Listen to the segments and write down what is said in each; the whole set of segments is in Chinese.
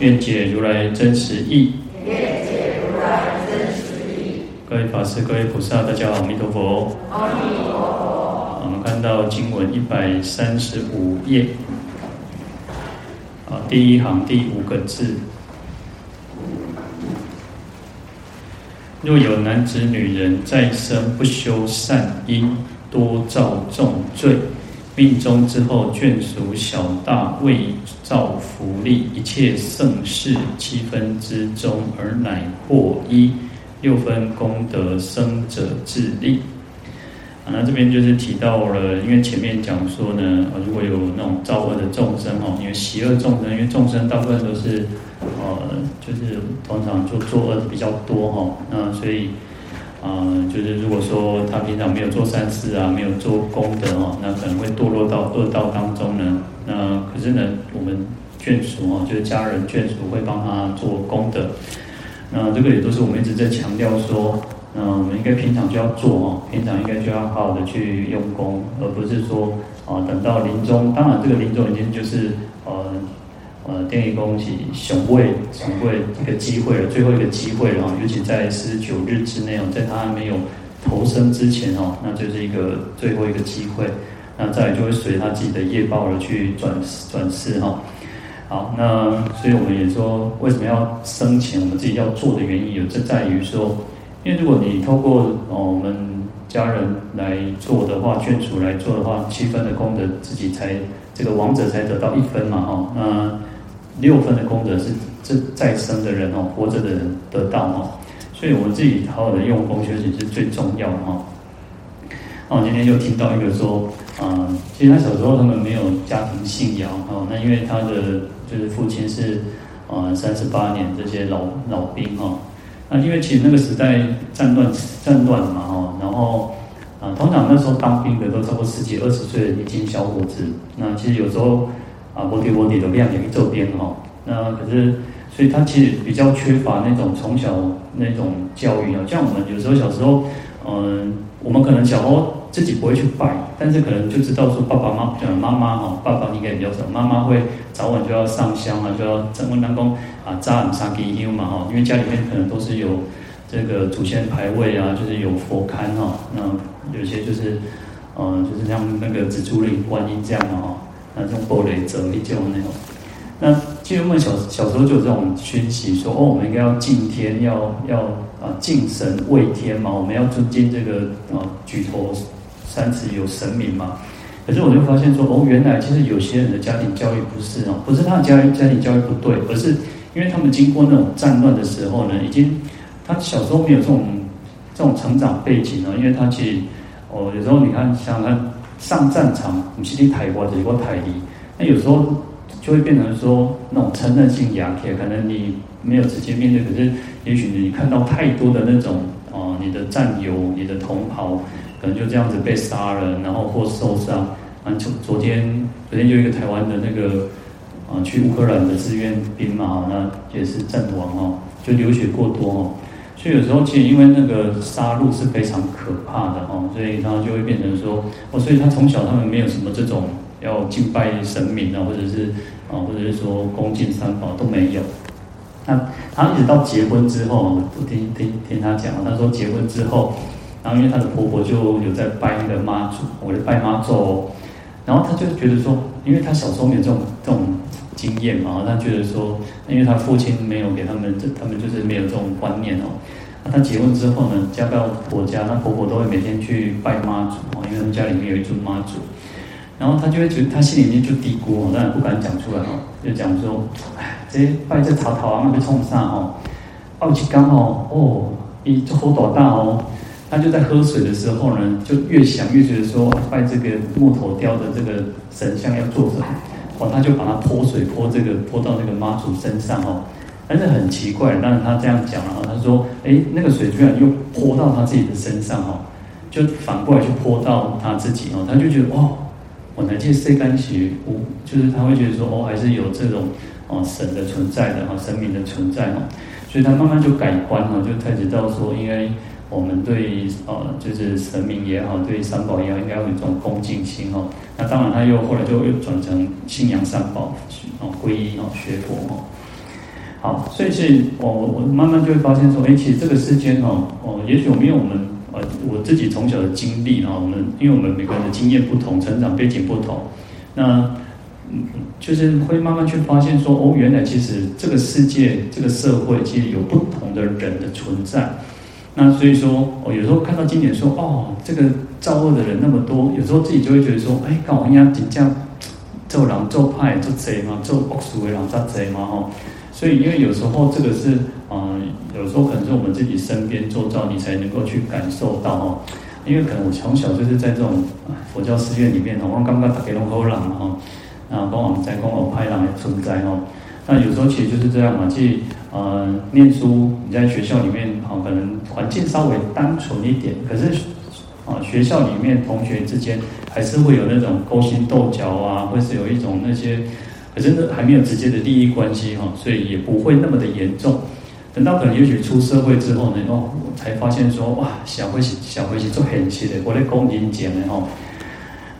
愿解如来真实义。愿解如来真实义。各位法师、各位菩萨，大家好，阿弥陀佛。阿弥陀佛。我们看到经文一百三十五页，啊，第一行第五个字。若有男子、女人在生不修善因，多造重罪。命中之后，眷属小大为造福利，一切盛事七分之中，而乃获一六分功德生者自利。啊，那这边就是提到了，因为前面讲说呢，如果有那种造恶的众生哦，因为邪恶众生，因为众生大部分都是，呃，就是通常就作恶比较多哈，那所以。啊、就是如果说他平常没有做善事啊，没有做功德哦，那可能会堕落到恶道当中呢。那可是呢，我们眷属哦，就是家人眷属会帮他做功德。那这个也都是我们一直在强调说，嗯、呃，我们应该平常就要做哦，平常应该就要好好的去用功，而不是说啊、等到临终，当然这个临终已经就是呃。呃，电力恭喜雄贵雄贵一个机会了，最后一个机会了哈，尤其在四十九日之内哦，在他还没有投生之前哦，那就是一个最后一个机会，那再来就会随他自己的业报而去转转世哈。好，那所以我们也说，为什么要生前我们自己要做的原因，有这在于说，因为如果你透过哦我们家人来做的话，眷属来做的话，七分的功德自己才这个亡者才得到一分嘛哈，那。六分的功德是这再生的人哦，活着的人得到哦，所以我自己好好的用功学习是最重要的哈。那我今天就听到一个说，啊，其实他小时候他们没有家庭信仰哦，那因为他的就是父亲是啊三十八年这些老老兵哈，那因为其实那个时代战乱战乱嘛哈，然后啊通常那时候当兵的都超过十几二十岁的年轻小伙子，那其实有时候。啊，摩提摩提的量也一周边哈，那可是，所以他其实比较缺乏那种从小那种教育啊。像我们有时候小时候，嗯，我们可能小时候自己不会去拜，但是可能就知道说爸爸妈妈妈妈哈，爸爸应该比较少，妈妈会早晚就要上香啊，就要整温当中啊，扎姆沙吉因嘛哈，因为家里面可能都是有这个祖先牌位啊，就是有佛龛哈，那有些就是，嗯，就是像那个紫竹林观音这样的哈。那种暴雷者一种那种，那其实我们小小时候就有这种熏习，说哦，我们应该要敬天，要要啊敬神畏天嘛，我们要尊敬这个啊举头三尺有神明嘛。可是我就发现说哦，原来其实有些人的家庭教育不是哦，不是他的家家庭教育不对，而是因为他们经过那种战乱的时候呢，已经他小时候没有这种这种成长背景了，因为他其实哦有时候你看像他。上战场，你是去台湾的，或台里，那有时候就会变成说那种承认性压铁，可能你没有直接面对，可是也许你看到太多的那种啊、你的战友、你的同袍，可能就这样子被杀了，然后或受伤。啊，昨昨天昨天就一个台湾的那个啊、去乌克兰的志愿兵嘛，那也是阵亡哦，就流血过多哦。所以有时候其实因为那个杀戮是非常可怕的哦，所以他就会变成说哦，所以他从小他们没有什么这种要敬拜神明啊，或者是啊，或者是说恭敬三宝都没有。那他一直到结婚之后，我听听听他讲，他说结婚之后，然后因为他的婆婆就有在拜那个妈祖，我就拜妈祖哦，然后他就觉得说，因为他小时候没有这种这种。经验嘛，他觉得说，因为他父亲没有给他们，这他们就是没有这种观念哦。那他结婚之后呢，嫁到婆家，那婆婆都会每天去拜妈祖哦，因为他们家里面有一尊妈祖。然后他就会觉得，他心里面就嘀咕哦，当然不敢讲出来哦，就讲说，哎，这拜这桃桃啊，那被冲上哦，奥奇刚哦，哦，一这火多大哦？他就在喝水的时候呢，就越想越觉得说，拜这个木头雕的这个神像要做什么？哦，他就把它泼水泼这个泼到这个妈祖身上哦。但是很奇怪，但是他这样讲了，他说，哎，那个水居然又泼到他自己的身上哦，就反过来去泼到他自己哦，他就觉得哦，我来借谁干洗无，就是他会觉得说哦，还是有这种哦神的存在的哈，神明的存在哦，所以他慢慢就改观了，就开始知道说，因为。我们对呃，就是神明也好，对三宝也好，应该有一种恭敬心哦。那当然，他又后来就又转成信仰三宝哦，皈依哦，学佛哦。好，所以是我我慢慢就会发现说，哎，其实这个世间哦哦，也许我们我们呃，我自己从小的经历啊，我们因为我们每个人的经验不同，成长背景不同，那嗯，就是会慢慢去发现说，哦，原来其实这个世界这个社会其实有不同的人的存在。那所以说，我有时候看到经典说，哦，这个造恶的人那么多，有时候自己就会觉得说，哎，搞人家怎这样做狼做派做贼嘛，做恶俗为狼做贼嘛，哈。所以，因为有时候这个是，嗯，有时候可能是我们自己身边做造，你才能够去感受到哦。因为可能我从小就是在这种佛教寺院里面，我刚刚打给龙口朗嘛，哈，啊，帮我们在供我派朗的存在哦。那有时候其实就是这样嘛，去呃念书，你在学校里面哦，可能环境稍微单纯一点，可是啊学校里面同学之间还是会有那种勾心斗角啊，或是有一种那些，可是那还没有直接的利益关系哈，所以也不会那么的严重。等到可能也许出社会之后呢，哦，才发现说哇，小会是小会是做很气的，我来讲人讲的哈。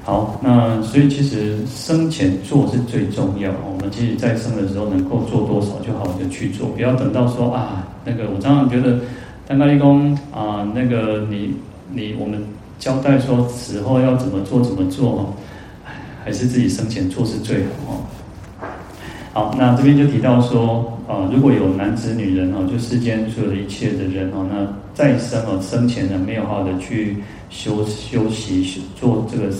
好，那所以其实生前做是最重要。我们其实在生的时候能够做多少，就好好的去做，不要等到说啊，那个我常常觉得，刚刚一公啊，那个你你我们交代说死后要怎么做怎么做，还是自己生前做是最好哦。好，那这边就提到说啊，如果有男子女人哦，就世间所有的一切的人哦，那再生哦生前呢没有好的去修修习做这个。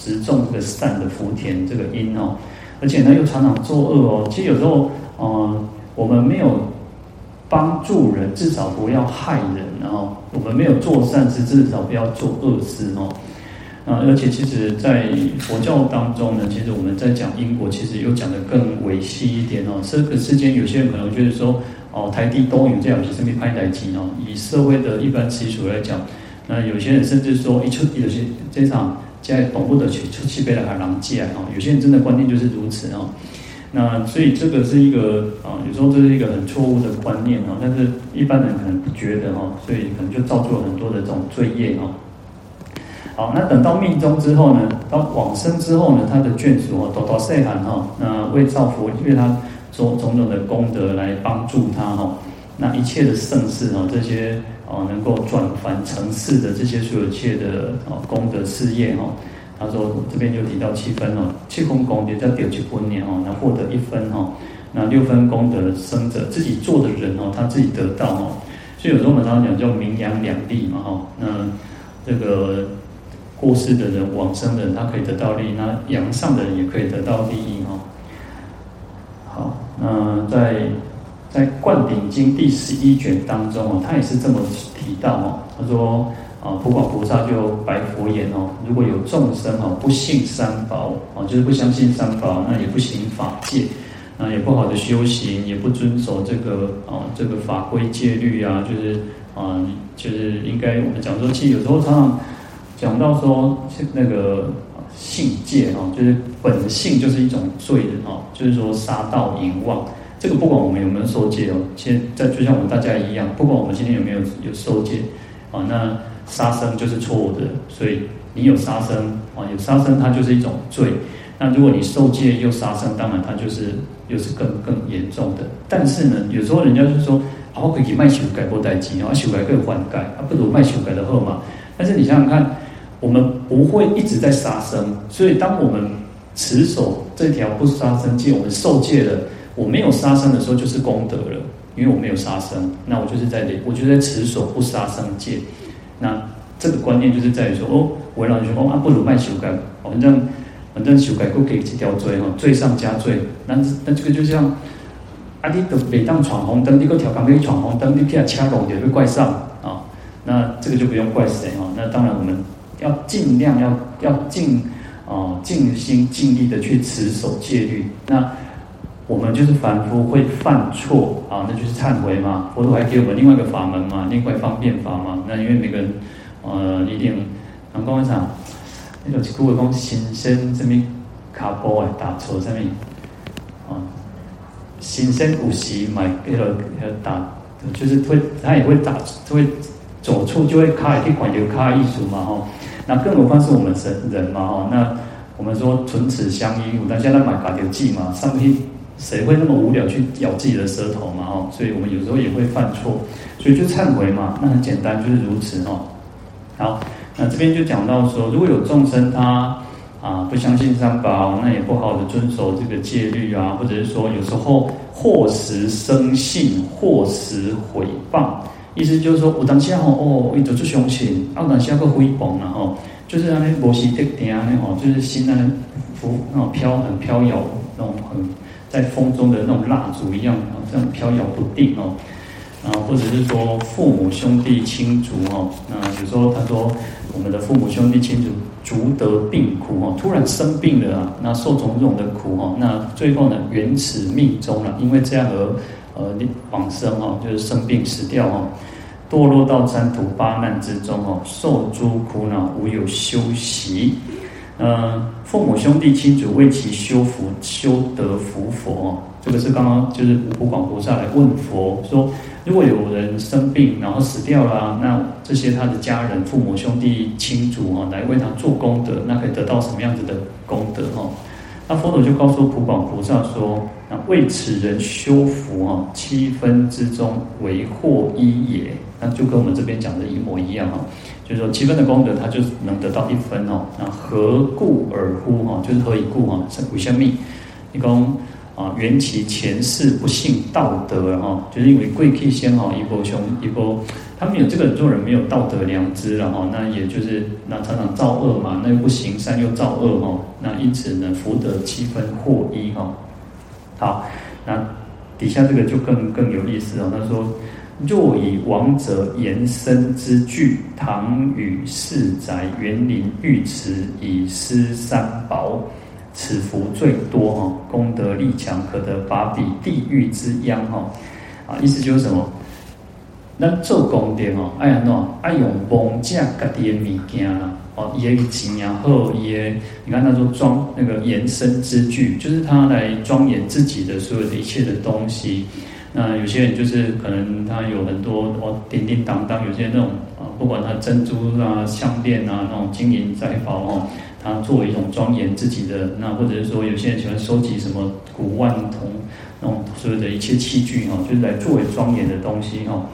植种这个善的福田这个因哦，而且呢又常常作恶哦。其实有时候，嗯、我们没有帮助人，至少不要害人，然后我们没有做善事，至少不要做恶事哦。啊，而且其实，在佛教当中呢，其实我们在讲因果，其实又讲得更维系一点哦。这个世间有些人可能觉得说，哦，台地都有这样子生命拍台机哦。以社会的一般习俗来讲，那有些人甚至说，一出有些这场。现在懂不得去出去被了还狼藉啊！有些人真的观念就是如此哦。那所以这个是一个啊，有时候这是一个很错误的观念哦。但是一般人可能不觉得哦，所以可能就造就了很多的这种罪业哦。好，那等到命终之后呢，到往生之后呢，他的眷属哦，多多岁寒哈，那为造福，因为他种种种的功德来帮助他哈。那一切的盛世哦，这些。哦，能够转凡成事的这些所有一切的哦功德事业哦，他说这边就提到七分哦，七分功德叫点七分年哦，那获得一分哦，那六分功德生者自己做的人哦，他自己得到哦，所以有时候我们常常讲叫名扬两利嘛哈，那这个过世的人往生的人他可以得到利益，那阳上的人也可以得到利益哈。好，那在。在《灌顶经》第十一卷当中哦，他也是这么提到哦。他说啊，普广菩萨就白佛言哦，如果有众生哦不信三宝哦，就是不相信三宝，那也不行法界，那也不好的修行，也不遵守这个啊这个法规戒律啊，就是啊就是应该我们讲说，其实有时候常常讲到说那个性戒哦，就是本性就是一种罪的哦，就是说杀盗淫妄。这个不管我们有没有受戒哦，其实在就像我们大家一样，不管我们今天有没有有受戒啊，那杀生就是错误的，所以你有杀生啊，有杀生它就是一种罪。那如果你受戒又杀生，当然它就是又是更更严重的。但是呢，有时候人家就说啊，我可以卖修改过代金，然后修改更换改，啊，不如卖修改的好嘛。但是你想想看，我们不会一直在杀生，所以当我们持守这条不杀生戒，我们受戒了。我没有杀生的时候就是功德了，因为我没有杀生，那我就是在我就在持守不杀生戒。那这个观念就是在于说，哦，我让你说，哦，啊，不如卖修改，反正反正修改不给几条罪哈，罪上加罪。那那这个就像，啊，你都每当闯红灯，你个调缸没闯红灯，你偏要掐龙也会怪上啊。那这个就不用怪谁哈。那当然我们要尽量要要尽。哦，尽心尽力的去持守戒律。那我们就是凡夫会犯错啊，那就是忏悔嘛。佛陀还给我们另外一个法门嘛，另外方便法嘛。那因为每个人呃一定，能跟我讲，那个古话讲，心生什么卡波哎，打错上面啊，心生有时买那个打，就是会他也会打，会走错就会卡一管就卡艺术嘛吼。那更何况是我们人人嘛吼，那我们说唇齿相依，我们现在买卡条记嘛，上面谁会那么无聊去咬自己的舌头嘛哦？所以我们有时候也会犯错，所以就忏悔嘛，那很简单，就是如此哦。好，那这边就讲到说，如果有众生他啊不相信三宝，那也不好的遵守这个戒律啊，或者是说有时候或时生信，或时毁谤。意思就是说，我当下吼哦，伊就做相信，啊，当下个毁谤然后，就是安尼无时得定安尼吼，就是心安浮那种飘很飘摇，那种很在风中的那种蜡烛一样，这样飘摇不定哦。啊，或者是说父母兄弟亲族哦，那有时候他说我们的父母兄弟亲族族得病苦哦，突然生病了啊，那受种种的苦哦，那最后呢，缘此命终了，因为这样而。呃，往生哦，就是生病死掉哦，堕落到三途八难之中哦，受诸苦恼，无有休息。呃，父母兄弟亲族为其修福，修得福佛。这个是刚刚就是普广菩萨来问佛说，如果有人生病然后死掉了，那这些他的家人、父母兄弟亲族哦，来为他做功德，那可以得到什么样子的功德哦？那佛陀就告诉普广菩萨说：“那为此人修福啊，七分之中为获一也。那就跟我们这边讲的一模一样哈，就是说七分的功德，他就能得到一分哦。那何故而乎哈？就是何以故哈？是为什么？你讲啊，缘其前世不信道德哈，就是因为贵气先哈一波凶一波。”他们有这个做人没有道德良知了哈，那也就是那常常造恶嘛，那又不行善又造恶哈，那因此呢福德七分获一哈。好，那底下这个就更更有意思哦。他说：若以王者延伸之具，堂宇寺宅园林浴池，以施三宝，此福最多哈，功德力强，可得拔彼地狱之殃哈。啊，意思就是什么？那做功德哦，爱安怎？爱用妄借家己的物件啦，哦，伊个钱也好，伊个你看他说装那个延伸之具，就是他来庄严自己的所有的一切的东西。那有些人就是可能他有很多哦，叮叮当当，有些那种啊，不管他珍珠啊、项链啊，那种金银财宝哦，他作为一种庄严自己的。那或者是说，有些人喜欢收集什么古玩铜那种所有的一切器具哈，就是来作为庄严的东西哈。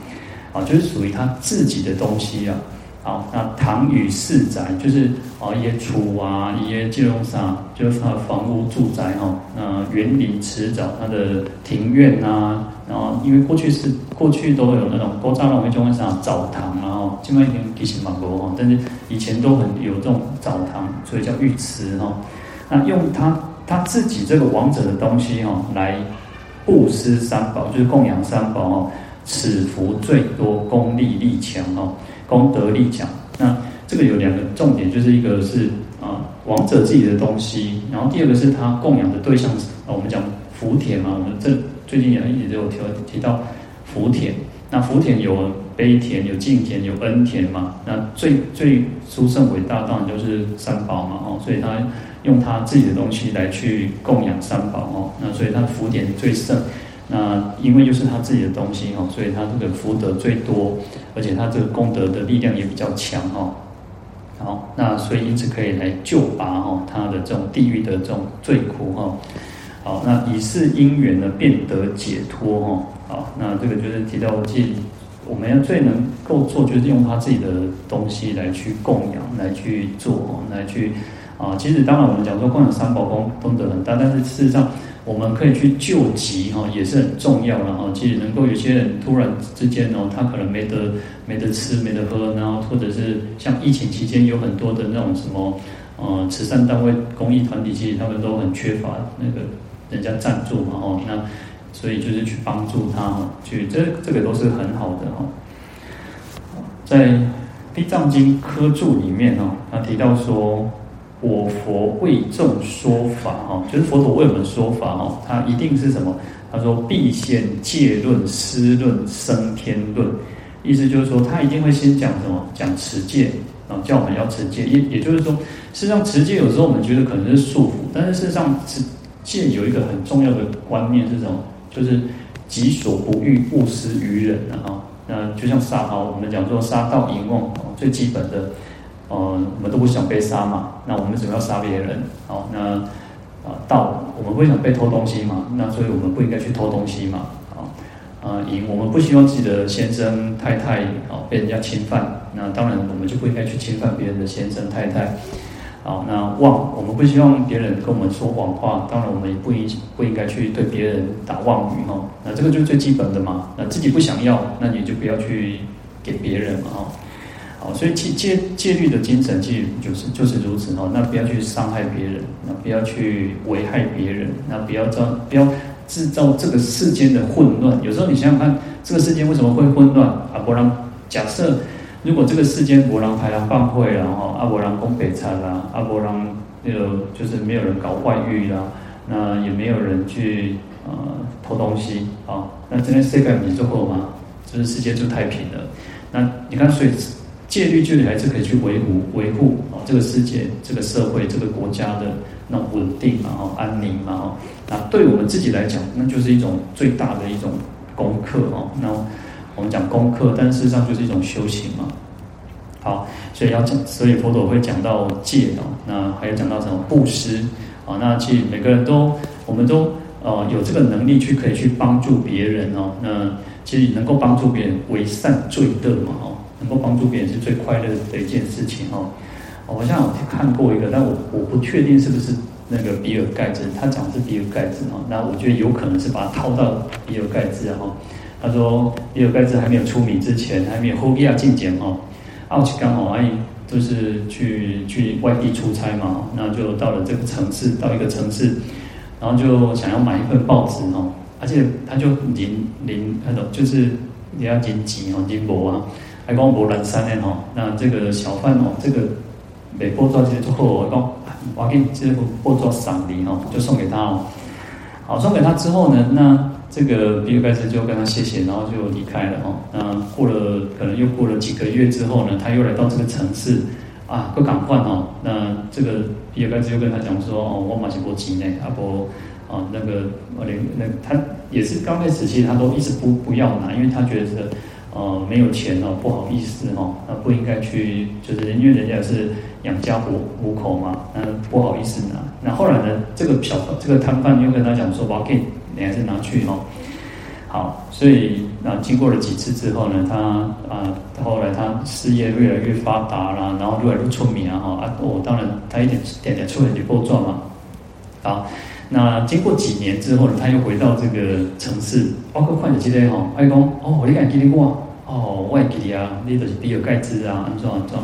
啊，就是属于他自己的东西啊。好，那堂宇四宅就是啊一些厝啊，一些金融上就是他的房屋住宅哈。那园林池沼，他的庭院啊，然后因为过去是过去都有那种古早人会种啥澡堂然后现在已经提醒蛮多哈，但是以前都很有这种澡堂，所以叫浴池哈。那用他他自己这个王者的东西哈来布施三宝，就是供养三宝哈。此福最多，功利力强哦，功德力强。那这个有两个重点，就是一个是啊王者自己的东西，然后第二个是他供养的对象。啊，我们讲福田嘛，我们这最近也一直有提提到福田。那福田有悲田、有敬田、有恩田嘛。那最最殊胜伟大，当然就是三宝嘛哦。所以他用他自己的东西来去供养三宝哦。那所以他福田最胜。那因为又是他自己的东西哈，所以他这个福德最多，而且他这个功德的力量也比较强哈。好，那所以因此可以来救拔哈他的这种地狱的这种罪苦哈。好，那以是因缘呢，便得解脱哈。好，那这个就是提到，即我们要最能够做，就是用他自己的东西来去供养，来去做，来去啊。其实当然我们讲说供养三宝功功德很大，但是事实上。我们可以去救急哈，也是很重要的哈。其实能够有些人突然之间哦，他可能没得没得吃没得喝，然后或者是像疫情期间有很多的那种什么呃慈善单位、公益团体，其实他们都很缺乏那个人家赞助嘛哈。那所以就是去帮助他，去这这个都是很好的哈。在《地藏经》科注里面哦，他提到说。我佛为众说法哈，就是佛陀为我们说法哈，他一定是什么？他说必先戒论、施论、生天论，意思就是说他一定会先讲什么？讲持戒啊，叫我们要持戒。也也就是说，事实上持戒有时候我们觉得可能是束缚，但是事实上持戒有一个很重要的观念是什么？就是己所不欲，勿施于人啊。那就像杀好，我们讲说杀盗淫妄最基本的。呃，我们都不想被杀嘛，那我们怎么要杀别人？好，那啊，盗我们不想被偷东西嘛，那所以我们不应该去偷东西嘛。啊，啊，淫我们不希望自己的先生太太啊被人家侵犯，那当然我们就不应该去侵犯别人的先生太太。好，那妄我们不希望别人跟我们说谎话，当然我们也不应不应该去对别人打妄语哦。那这个就是最基本的嘛。那自己不想要，那你就不要去给别人嘛。哈。所以戒戒戒律的精神，其实就是就是如此哦。那不要去伤害别人，那不要去危害别人，那不要造不要制造这个世间的混乱。有时候你想想看，这个世间为什么会混乱？啊，不然假设如果这个世间不让排行放会了哈，啊不然供北餐啦，啊不让那个就是没有人搞外遇啦，那也没有人去呃偷东西啊，那这边世界你做过吗？就是世界就太平了。那你看，所以。戒律就还是可以去维护维护啊，这个世界、这个社会、这个国家的那稳定嘛，哈，安宁嘛，哈。那对我们自己来讲，那就是一种最大的一种功课哦。那我们讲功课，但事实上就是一种修行嘛。好，所以要讲，所以佛陀会讲到戒哦。那还有讲到什么布施啊？那其实每个人都，我们都呃有这个能力去可以去帮助别人哦。那其实能够帮助别人为善最乐嘛，哦。能够帮助别人是最快乐的一件事情哦。我好像有看过一个，但我我不确定是不是那个比尔盖茨，他讲是比尔盖茨哈。那我觉得有可能是把它套到比尔盖茨哈。他说比尔盖茨还没有出名之前，还没有后比亚进检哈，奥奇刚好阿姨就是去去外地出差嘛，那就到了这个城市，到一个城市，然后就想要买一份报纸哦，而且他就临临那种就是你要紧急哦，临博啊。还讲无人山的哦，那这个小贩哦，这个买报纸之后，我讲我给这个报纸赏礼哦，就送给他哦。好，送给他之后呢，那这个比尔盖茨就跟他谢谢，然后就离开了哦。那过了可能又过了几个月之后呢，他又来到这个城市啊，不敢换哦。那这个比尔盖茨又跟他讲说哦，我马上过几年，阿伯啊那个我连那他也是刚开始其实他都一直不不要拿，因为他觉得。呃，没有钱哦，不好意思哦，那不应该去，就是因为人家是养家糊糊口嘛，那不好意思拿。那后来呢，这个小这个摊贩又跟他讲说，我给你还是拿去哦。好，所以那经过了几次之后呢，他啊，后来他事业越来越发达啦，然后越来越出名啊哈啊，我、哦、当然他一点点点出来就够赚嘛。好，那经过几年之后呢，他又回到这个城市，包括换几类哈，阿公哦，你敢给你过？哦，外地啊，你就是比尔盖茨啊，安怎安怎？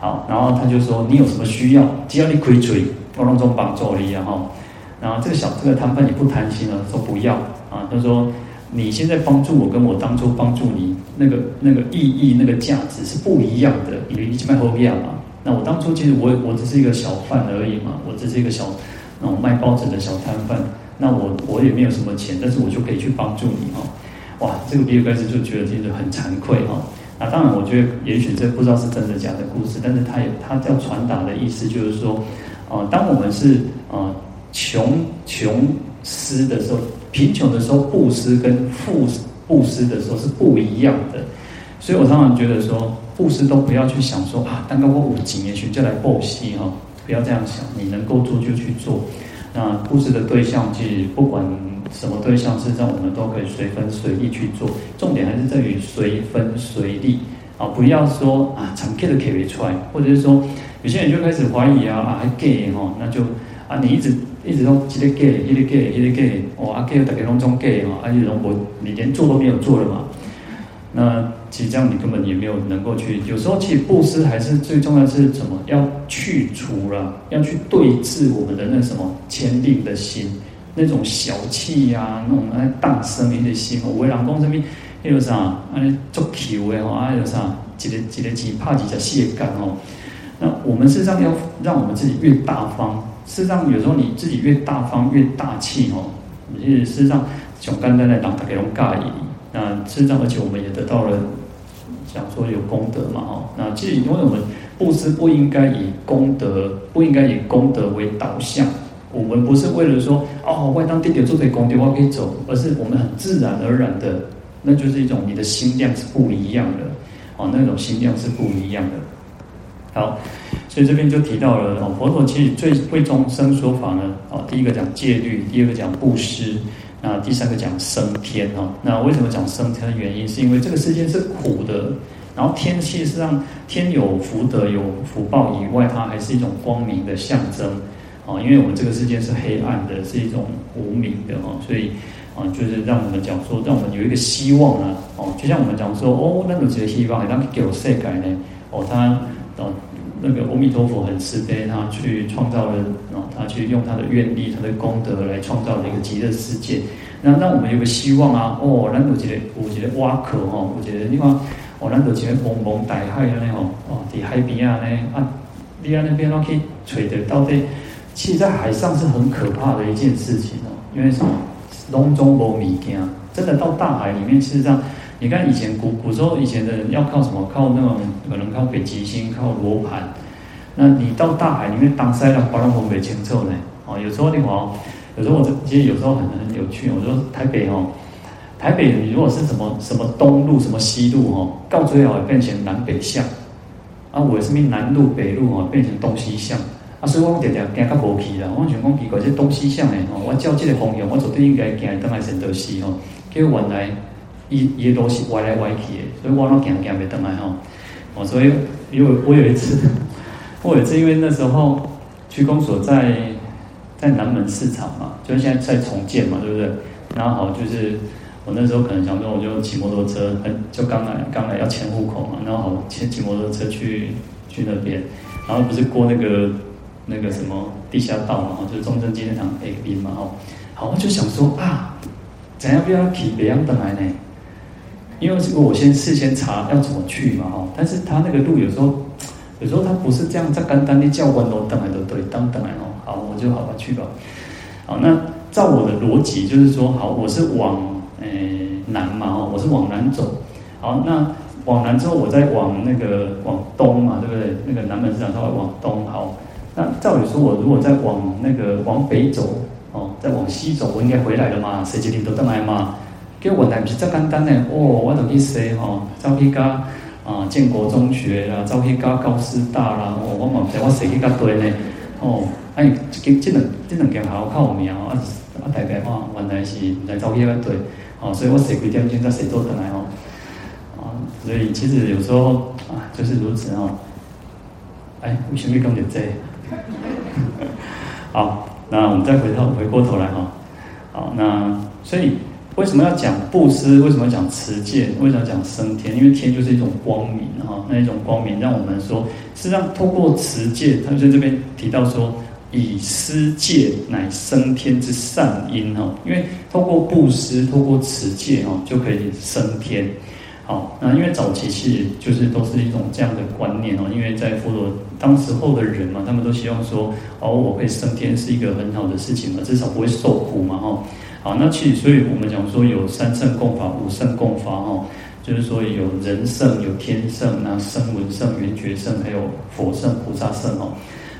好，然后他就说，你有什么需要，只要你开嘴，我拢总帮助你啊哈。然后这个小这个摊贩也不贪心了，说不要啊。他说，你现在帮助我，跟我当初帮助你那个那个意义、那个价值是不一样的。因为你卖货币嘛，那我当初其实我我只是一个小贩而已嘛，我只是一个小那种卖报纸的小摊贩，那我我也没有什么钱，但是我就可以去帮助你哈。哇，这个比尔盖茨就觉得真的很惭愧哈。那当然，我觉得也许这不知道是真的假的故事，但是他也他要传达的意思就是说，呃，当我们是呃穷穷施的时候，贫穷的时候布施跟富布施的时候是不一样的。所以我常常觉得说，布施都不要去想说啊，刚刚我五几年学就来布施哈，不要这样想，你能够做就去做。那布施的对象其实不管。什么对象，事实上我们都可以随分随力去做，重点还是在于随分随力啊！不要说啊，常给的给出来，或者是说有些人就开始怀疑啊啊，还给哈，那就啊，你一直一直都一直给，一直给，一直给，哦啊给大家拢总给嘛，而且如果你连做都没有做了嘛，那其实这样你根本也没有能够去。有时候其实布施还是最重要是什么？要去除了，要去对治我们的那什么坚定的心。那种小气呀、啊，那种爱荡生命的心哦，为人讲什么？那个啥，安尼足球的吼，啊，有啥，一个一个钱拍几只血干哦。那我们事实上要让我们自己越大方，事实上有时候你自己越大方越大气哦，你事实上想简单的让大家拢介意，那事实上而且我们也得到了讲说有功德嘛哦，那其实因为我们布施不应该以功德，不应该以功德为导向，我们不是为了说哦，我当弟弟做点功德我可以走，而是我们很自然而然的，那就是一种你的心量是不一样的哦，那种心量是不一样的。好，所以这边就提到了哦，佛陀其实最为众生说法呢，哦，第一个讲戒律，第二个讲布施，那第三个讲升天哈。那为什么讲升天的原因，是因为这个世界是苦的，然后天气实上天有福德有福报以外，它还是一种光明的象征哦。因为我们这个世界是黑暗的，是一种无明的哦，所以啊，就是让我们讲说，让我们有一个希望啊，哦，就像我们讲说，哦，那有这个希望，让给我世界呢，哦，他。哦，那个阿弥陀佛很慈悲，他去创造了，哦，他去用他的愿力、他的功德来创造了一个极乐世界。那那我们有个希望啊，哦，咱有一个有一个挖壳哦，有一个你看，哦，咱有一个茫茫大海啊，那哦，哦，在海边啊，那啊，你啊那边都可以垂得到底。其实，在海上是很可怕的一件事情哦，因为什么？笼中无物件，真的到大海里面，事实上。你看以前古古时候以前的人要靠什么？靠那种可能靠北极星，靠罗盘。那你到大海里面当塞了，把那风给清楚呢？哦，有时候你话，有时候我这其实有时候很很有趣。我说台北哦，台北你如果是什么什么东路什么西路哦，到最后变成南北向。啊，我是边南路北路哦，变成东西向。啊，所以我常常行较无去啦。我想讲奇怪，这东西向诶哦，我照这个方向，我绝对应该行登来仙德西哦，结果原来。一一都是歪来歪去的，所以我都行行没登来吼。哦，所以因为我有一次，我有一次因为那时候区公所在在南门市场嘛，就是现在在重建嘛，对不对？然后好就是我那时候可能想说，我就骑摩托车，就刚来刚来要迁户口嘛，然后好骑骑摩托车去去那边，然后不是过那个那个什么地下道嘛，就是中正纪念堂 A B 嘛，哦，好我就想说啊，怎样不要骑别样登来呢？因为这个我先事先查要怎么去嘛哈，但是他那个路有时候，有时候他不是这样在简单的教官都等来都对，当等来哦，好我就好吧去吧，好那照我的逻辑就是说，好我是往诶、南嘛哈，我是往南走，好那往南之后我再往那个往东嘛，对不对？那个南门市场稍微往东好，那照理说我如果再往那个往北走哦，再往西走，我应该回来了嘛，谁决定都等来嘛？因为问题不是这么简单的哦，我都去说吼，走去加啊建国中学啦，走去加高师大啦，哦，我嘛不知我谁去加对呢？哦，哎，这这两这两间学校较有名哦，啊啊大概哦，原来是来走去那对，哦，所以我谁几点钟在谁做等来哦，啊，所以其实有时候啊就是如此哦，哎，为什么讲到这？好，那我们再回头回过头来哈，好，那所以。为什么要讲布施？为什么要讲持戒？为什么要讲升天？因为天就是一种光明哈，那一种光明让我们说，实际上透过持戒，他在这边提到说，以施戒乃升天之善因哈。因为透过布施，透过持戒哈，就可以升天。好，那因为早期其实就是都是一种这样的观念哦。因为在佛陀当时候的人嘛，他们都希望说，哦，我会升天是一个很好的事情嘛，至少不会受苦嘛哈。好，那其实，所以我们讲说有三圣共法、五圣共法哈，就是说有人圣、有天圣、那声闻圣、缘觉圣，还有佛圣、菩萨圣哦。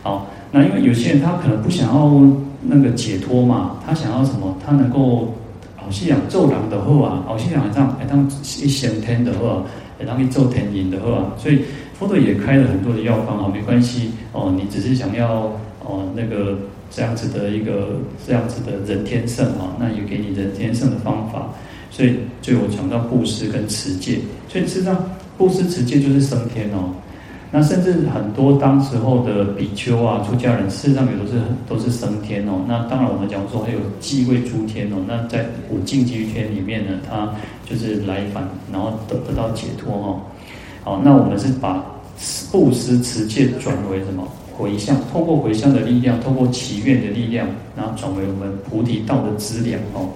好，那因为有些人他可能不想要那个解脱嘛，他想要什么？他能够好信仰咒狼的话啊，好信仰这样哎，当一升天的话，哎，当一咒天引的话，所以佛陀也开了很多的药方啊，没关系哦，你只是想要哦那个。这样子的一个这样子的人天圣啊，那也给你人天圣的方法，所以就有讲到布施跟持戒，所以实际上布施持戒就是升天哦。那甚至很多当时候的比丘啊、出家人，事实上也都是都是升天哦。那当然我们讲说还有继位诸天哦。那在五净居天里面呢，他就是来返，然后得得到解脱哦。好，那我们是把布施持戒转为什么？回向，透过回向的力量，透过祈愿的力量，然后转为我们菩提道的资粮哦。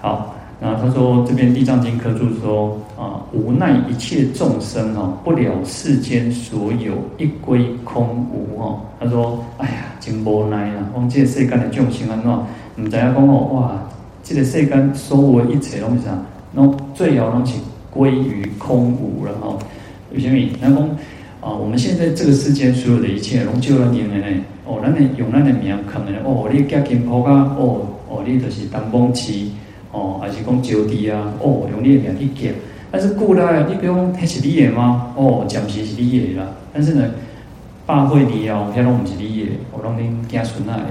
好，然后他说这边《地藏经》科注说啊，无奈一切众生哦，不了世间所有一归空无哦。他说，哎呀，真无奈啊！往这个世间的众生安怎，唔知影讲哦，哇，这个世间所有一切拢是啥？拢最后拢是归于空无了哦。有啥物？那讲啊，我们现在这个世间所有的一切拢就咱用的呢。哦，咱的用咱的名坑的哦，你加金铺啊，哦哦，你就是当崩起。哦，还是讲招弟啊？哦，用你的名去叫，但是过来你讲迄是你的吗？哦，暂时是你的啦。但是呢，百岁以后，遐拢唔是你的，我拢恁囝孙仔的。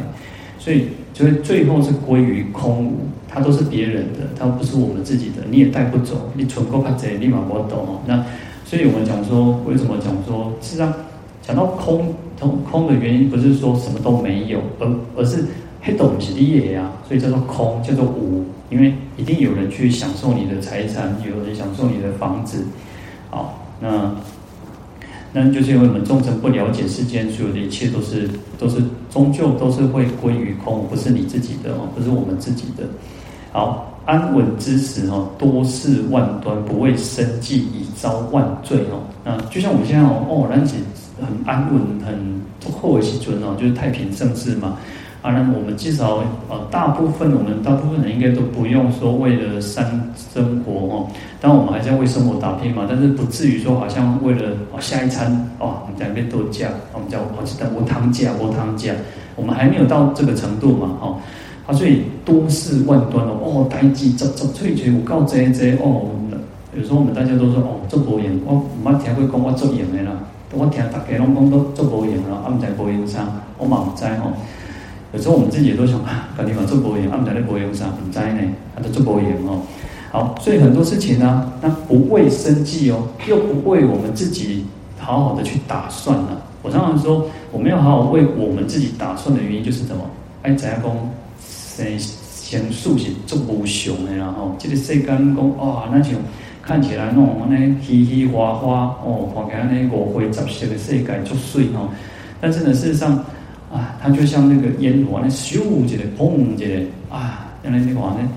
所以，所以最后是归于空无，它都是别人的，它不是我们自己的，你也带不走。你存够怕贼，立马我懂哦。那所以我们讲说，为什么讲说，是啊讲到空空空的原因，不是说什么都没有，而而是黑洞是你的呀，所以叫做空，叫做无。因为一定有人去享受你的财产，有人享受你的房子，好，那那就是因为我们众生不了解世间所有的一切都是都是终究都是会归于空，不是你自己的哦，不是我们自己的。好，安稳之时哦，多事万端，不为生计，以遭万罪哦。那就像我们现在哦，哦，南极很安稳，很后为其尊哦，就是太平盛世嘛。啊，那我们至少呃，大部分我们大部分人应该都不用说为了生生活哦，当然我们还在为生活打拼嘛，但是不至于说好像为了哦下一餐哦，我们在那边多加，我们叫我记得无汤价无汤价，我们还没有到这个程度嘛，哦，所以多事万端哦，哦，代志做做出去有够这这哦，有时候我们大家都说哦，做无用，我唔捌听过讲我做用的啦，我听大家拢讲都做无用啦，啊，唔知无用啥，我嘛唔知吼。有时候我们自己都想啊，赶紧把做保险，安在那保险上很灾呢，他就做保险哦。好，所以很多事情呢、那不为生计哦，又不为我们自己好好的去打算呢、我常常说，我们要好好为我们自己打算的原因就是什么？哎，怎样讲？先先数是足无穷的，然后这个世间讲哇，那种看起来那种呢，嘻嘻花花哦，看起来那五花杂色的世界足水哦，但是呢，事实上。啊，它就像那个烟火，那咻一个，砰一个，啊，原来那个话呢，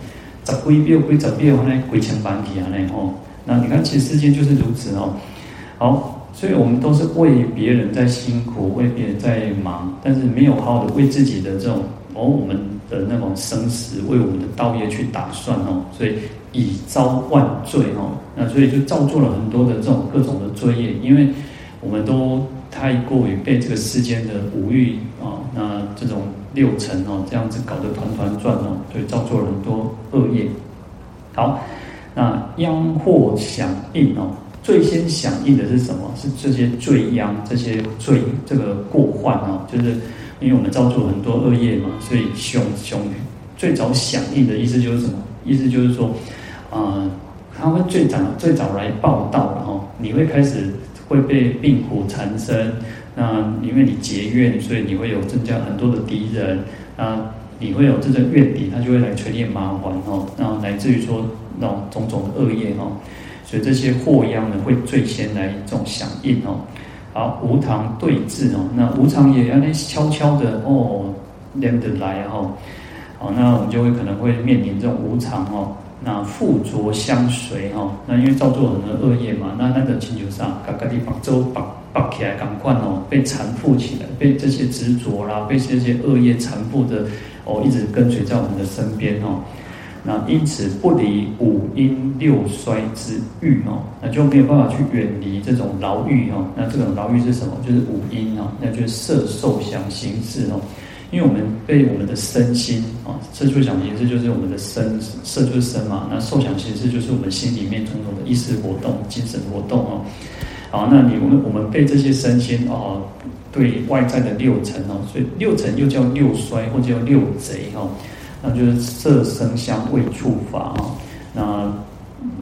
十几秒、几十秒，那几千万起啊，那哦，那你看，其实世界就是如此哦。好，所以我们都是为别人在辛苦，为别人在忙，但是没有好好的为自己的这种哦，我们的那种生死，为我们的道业去打算哦，所以以遭万罪哦。那所以就造作了很多的这种各种的罪业，因为我们都。太过于被这个世间的五欲啊，那这种六尘哦，这样子搞得团团转哦，所以造作了很多恶业。好，那殃祸响应哦，最先响应的是什么？是这些罪殃，这些罪这个过患哦，就是因为我们造作很多恶业嘛，所以凶凶最早响应的意思就是什么？意思就是说，啊、呃，他会最早最早来报道，然后你会开始。会被病苦缠身，那因为你结怨，所以你会有增加很多的敌人，那你会有这个怨敌，他就会来催你麻烦哦，然后乃至于说那种种种的恶业哦，所以这些祸殃呢会最先来这种响应哦。好，无常对峙哦，那无常也要那悄悄的哦连得来哈，好，那我们就会可能会面临这种无常哦。那附着相随哈，那因为造作很多恶业嘛，那那个星球上各个地方都绑绑起来，赶快哦，被缠缚起来，被这些执着啦，被这些恶业缠缚的哦，一直跟随在我们的身边哦。那因此不离五阴六衰之欲哦，那就没有办法去远离这种牢狱哦。那这种牢狱是什么？就是五阴哦，那就是色受想行识哦。因为我们被我们的身心啊，色受想行识就是我们的身，色就是身嘛，那受想行识就是我们心里面种种的意识活动、精神活动哦。好，那你我们我们被这些身心哦，对外在的六尘哦，所以六尘又叫六衰或叫六贼哦，那就是色声香味触法啊。那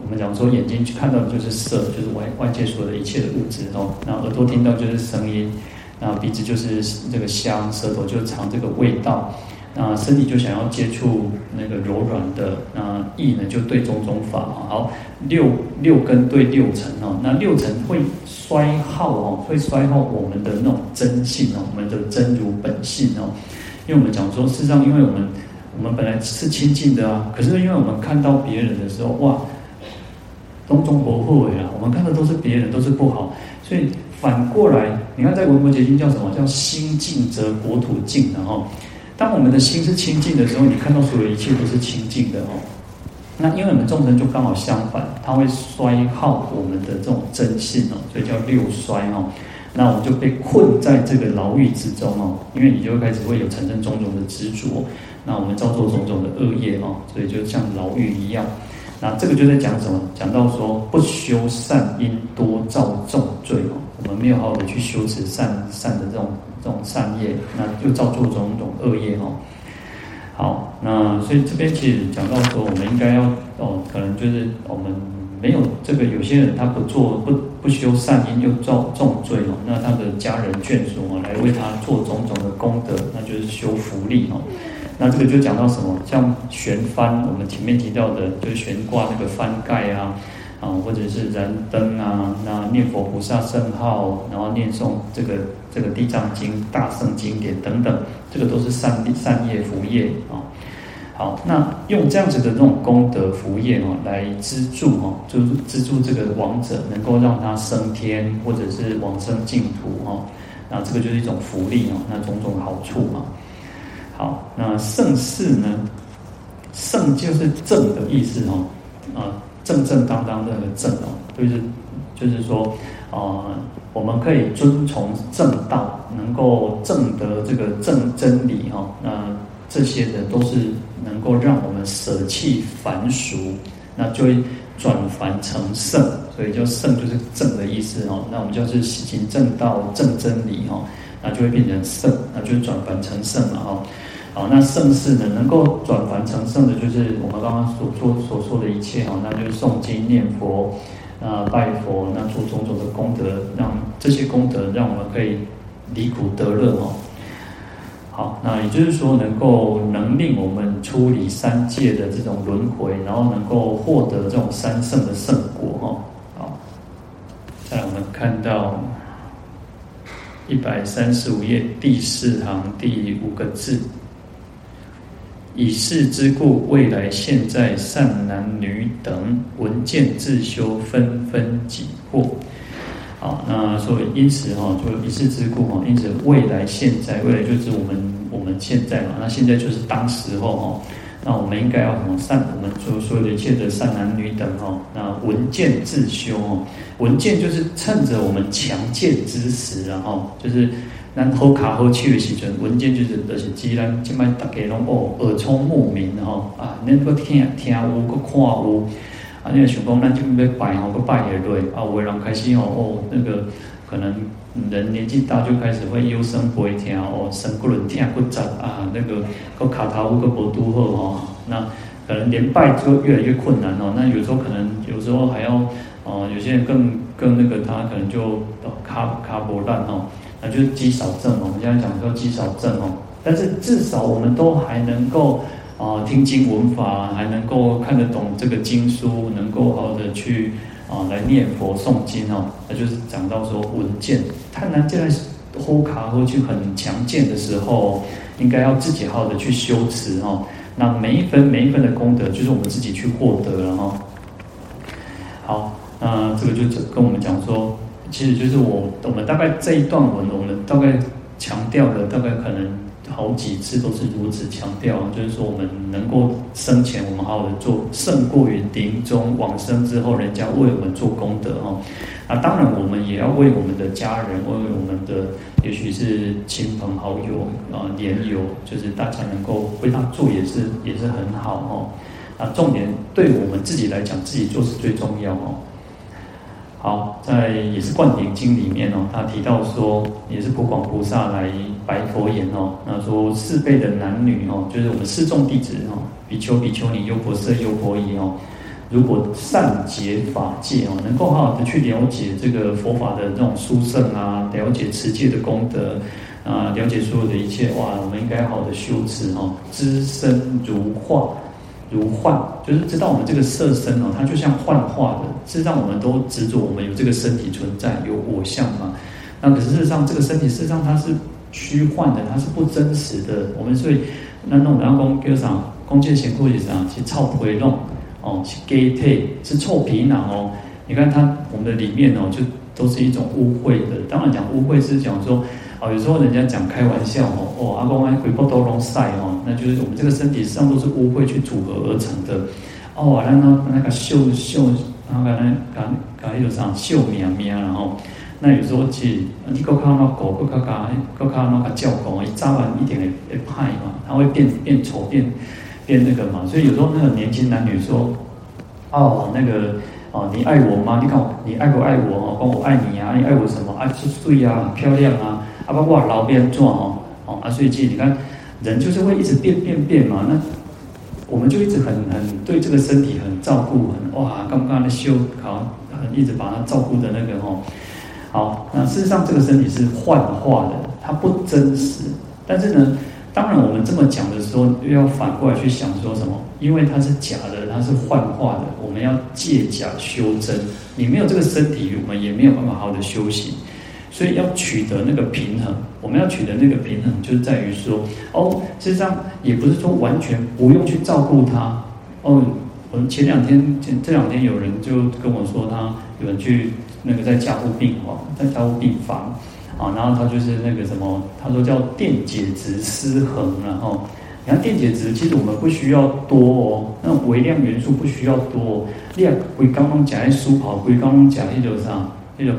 我们讲说眼睛去看到的就是色，就是外外界所有的一切的物质哦，那耳朵听到就是声音。那鼻子就是这个香，舌头就尝这个味道，那身体就想要接触那个柔软的，那意呢就对种种法啊。好，六六根对六尘哦，那六尘会衰耗哦，会衰耗我们的那种真性哦，我们的真如本性哦。因为我们讲说，事实上，因为我们我们本来是清净的啊，可是因为我们看到别人的时候，哇，种种不后悔啊，我们看的都是别人，都是不好，所以反过来，你看在《维摩詰经》叫什么？叫心净则国土净的哦。当我们的心是清净的时候，你看到所有一切都是清净的哦。那因为我们众生就刚好相反，它会衰耗我们的这种真性哦，所以叫六衰哦。那我们就被困在这个牢狱之中哦，因为你就开始会有产生种种的执着，那我们造作种种的恶业哦，所以就像牢狱一样。那这个就在讲什么？讲到说不修善因多造重罪哦，我们没有好好的去修持善善的这种这种善业，那就造作种种恶业哦。好，那所以这边其实讲到说，我们应该要哦，可能就是我们没有这个，有些人他不做不不修善因，又造重罪哦，那他的家人眷属哦，来为他做种种的功德，那就是修福利哦。那这个就讲到什么？像悬幡，我们前面提到的，就是悬挂那个幡盖啊，啊，或者是燃灯啊，那念佛菩萨圣号，然后念诵这个这个地藏经、大圣经典等等，这个都是善善业福业啊。好，那用这样子的这种功德福业哦，来资助哦，就是资助这个亡者，能够让他升天或者是往生净土哦。那这个就是一种福利哦，那种种好处嘛。好，那胜事呢？胜就是正的意思哦，啊，正正当当的正哦，就是就是说，啊、我们可以遵从正道，能够正得这个正真理、哦。那这些的都是能够让我们舍弃凡俗，那就会转凡成圣，所以叫圣就是正的意思哦。那我们就是行正道、正真理哦，那就会变成圣，那就转凡成圣了哈。好，那圣事呢？能够转凡成圣的，就是我们刚刚所说所说的一切哈，那就是诵经念佛，啊拜佛，那做种种的功德，让这些功德让我们可以离苦得乐哦。好，那也就是说，能够能令我们出离三界的这种轮回，然后能够获得这种三圣的圣果哈。好，再来我们看到一百三十五页第四行第五个字。以是之故，未来现在善男女等闻见自修，纷纷己获。好，那所以因此哈，就以世之故哈，因此未来现在，未来就是我们我们现在嘛。那现在就是当时候哈，那我们应该要什么善？我们所所有的一切的善男女等哈，那闻见自修哦，闻见就是趁着我们强健之时，然后就是。咱好卡好气的时阵，闻见就是就是既然即摆大家拢哦耳聪目明吼啊，恁搁听听有搁看有啊，你个想讲咱即要拜吼搁拜下落啊，有个人开始吼哦那个可能人年纪大就开始会忧声不会听哦，身骨轮听骨杂啊，那个个卡头搁无拄好哦，那可能连拜就越来越困难哦。那有时候可能有时候还要哦，有些人更更那个他可能就卡卡无力吼。那就是积少症哦，我们现在讲说积少症哦，但是至少我们都还能够啊听经闻法，还能够看得懂这个经书，能够好的去啊来念佛诵经哦。那就是讲到说闻见，贪婪在呼卡呼去很强健的时候，应该要自己好好的去修持哦。那每一分每一分的功德，就是我们自己去获得了哈。好，那这个就跟我们讲说。其实就是我，我们大概这一段文，我们大概强调了大概可能好几次都是如此强调，就是说我们能够生前我们好好的做，胜过于临终往生之后人家为我们做功德哈。那当然我们也要为我们的家人，为我们的也许是亲朋好友啊、年友，就是大家能够为他做也是也是很好哦。那重点对我们自己来讲，自己做是最重要哦。好，在也是《灌顶经》里面哦，他提到说，也是普广菩萨来白佛言哦，那说四辈的男女哦，就是我们四众弟子哦，比丘、比丘尼、优婆塞、优婆夷哦，如果善解法界哦，能够好好的去了解这个佛法的这种殊胜啊，了解持戒的功德啊，了解所有的一切哇，我们应该好好的修持哦，知身如幻。如幻，就是知道我们这个色身哦，它就像幻化的。是让，我们都执着我们有这个身体存在，有我相嘛。那可是事实上，这个身体事实上它是虚幻的，它是不真实的。我们所以那弄然后讲叫啥？讲这辛苦是啥？是臭皮囊哦，是鸡体，是臭皮囊哦。你看它我们的里面哦，就都是一种污秽的。当然讲污秽是讲说哦，有时候人家讲开玩笑哦，哦阿公阿回波都拢晒哦，那就是我们这个身体上都是污秽去组合而成的。哦，然后那个秀秀，然后刚刚刚刚有啥秀喵喵，然后。那有时候去，你搁看那狗，搁看看，搁看那个叫狗，一扎完一点会会派嘛，它会变变丑，变变那个嘛。所以有时候那个年轻男女说，哦，那个哦，你爱我吗？你看你爱不爱我？哦，讲我爱你啊，你爱我什么？爱出水啊，漂亮啊，啊不哇老变壮哦，哦啊，所以其实你看人就是会一直变变变嘛。那我们就一直很很对这个身体很照顾，很哇，刚刚的修好，一直把它照顾的那个哦。好，那事实上这个身体是幻化的，它不真实。但是呢，当然我们这么讲的时候，又要反过来去想说什么？因为它是假的，它是幻化的，我们要借假修真。你没有这个身体，我们也没有办法好好的修行。所以要取得那个平衡，我们要取得那个平衡，就是在于说，哦，事实上也不是说完全不用去照顾它。哦，我们前两天前这两天有人就跟我说，他有人去。那个在加护病房，在加护病房，啊，然后他就是那个什么，他说叫电解质失衡，然后，你看电解质其实我们不需要多哦，那微量元素不需要多哦，你看规刚刚讲一舒跑，会刚刚讲一路上，那个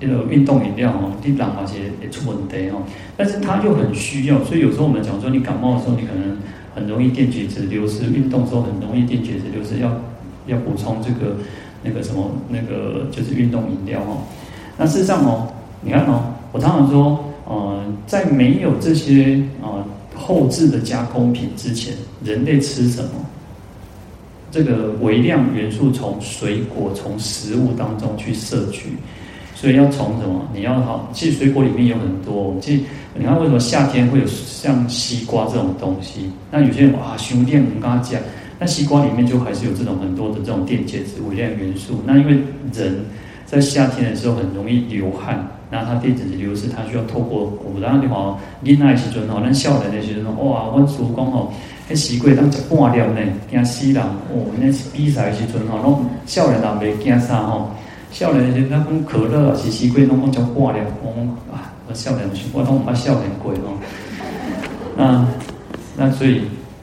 一个运动饮料哦，你然而且也出问题哦，但是它又很需要，所以有时候我们讲说你感冒的时候，你可能很容易电解质流失，运动时候很容易电解质流失，要要补充这个。那个什么，那个就是运动饮料哦。那事实上哦，你看哦，我常常说，呃，在没有这些呃后置的加工品之前，人类吃什么？这个微量元素从水果、从食物当中去摄取，所以要从什么？你要好，其实水果里面有很多。其实你看为什么夏天会有像西瓜这种东西？那有些人哇，熊电我们刚刚讲。那西瓜里面就还是有这种很多的这种电解质、微量元素。那因为人在夏天的时候很容易流汗，那它电解质流失，它需要透过我们的话，你那时阵哦，咱少年的时阵哇，阮叔公吼，迄西瓜当食半粒呢，惊死人哦。那比赛的时阵哦，拢少年人袂惊啥吼，少年的时阵咱讲可乐啊，是西瓜拢讲食半粒，讲啊，我少年时我拢毋捌少年过吼。那那所以。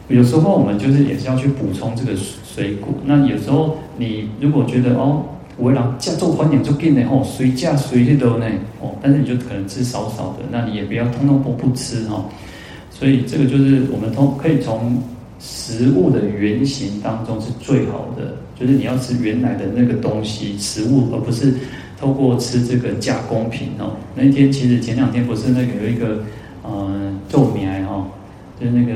有时候我们就是也是要去补充这个水果。那有时候你如果觉得哦，我让加做欢点就变得哦，随价随去都呢哦，但是你就可能吃少少的，那你也不要通通都不吃哈。所以这个就是我们通可以从食物的原型当中是最好的，就是你要吃原来的那个东西食物，而不是透过吃这个加工品哦。那一天其实前两天不是那个有一个呃皱棉哈，就是那个。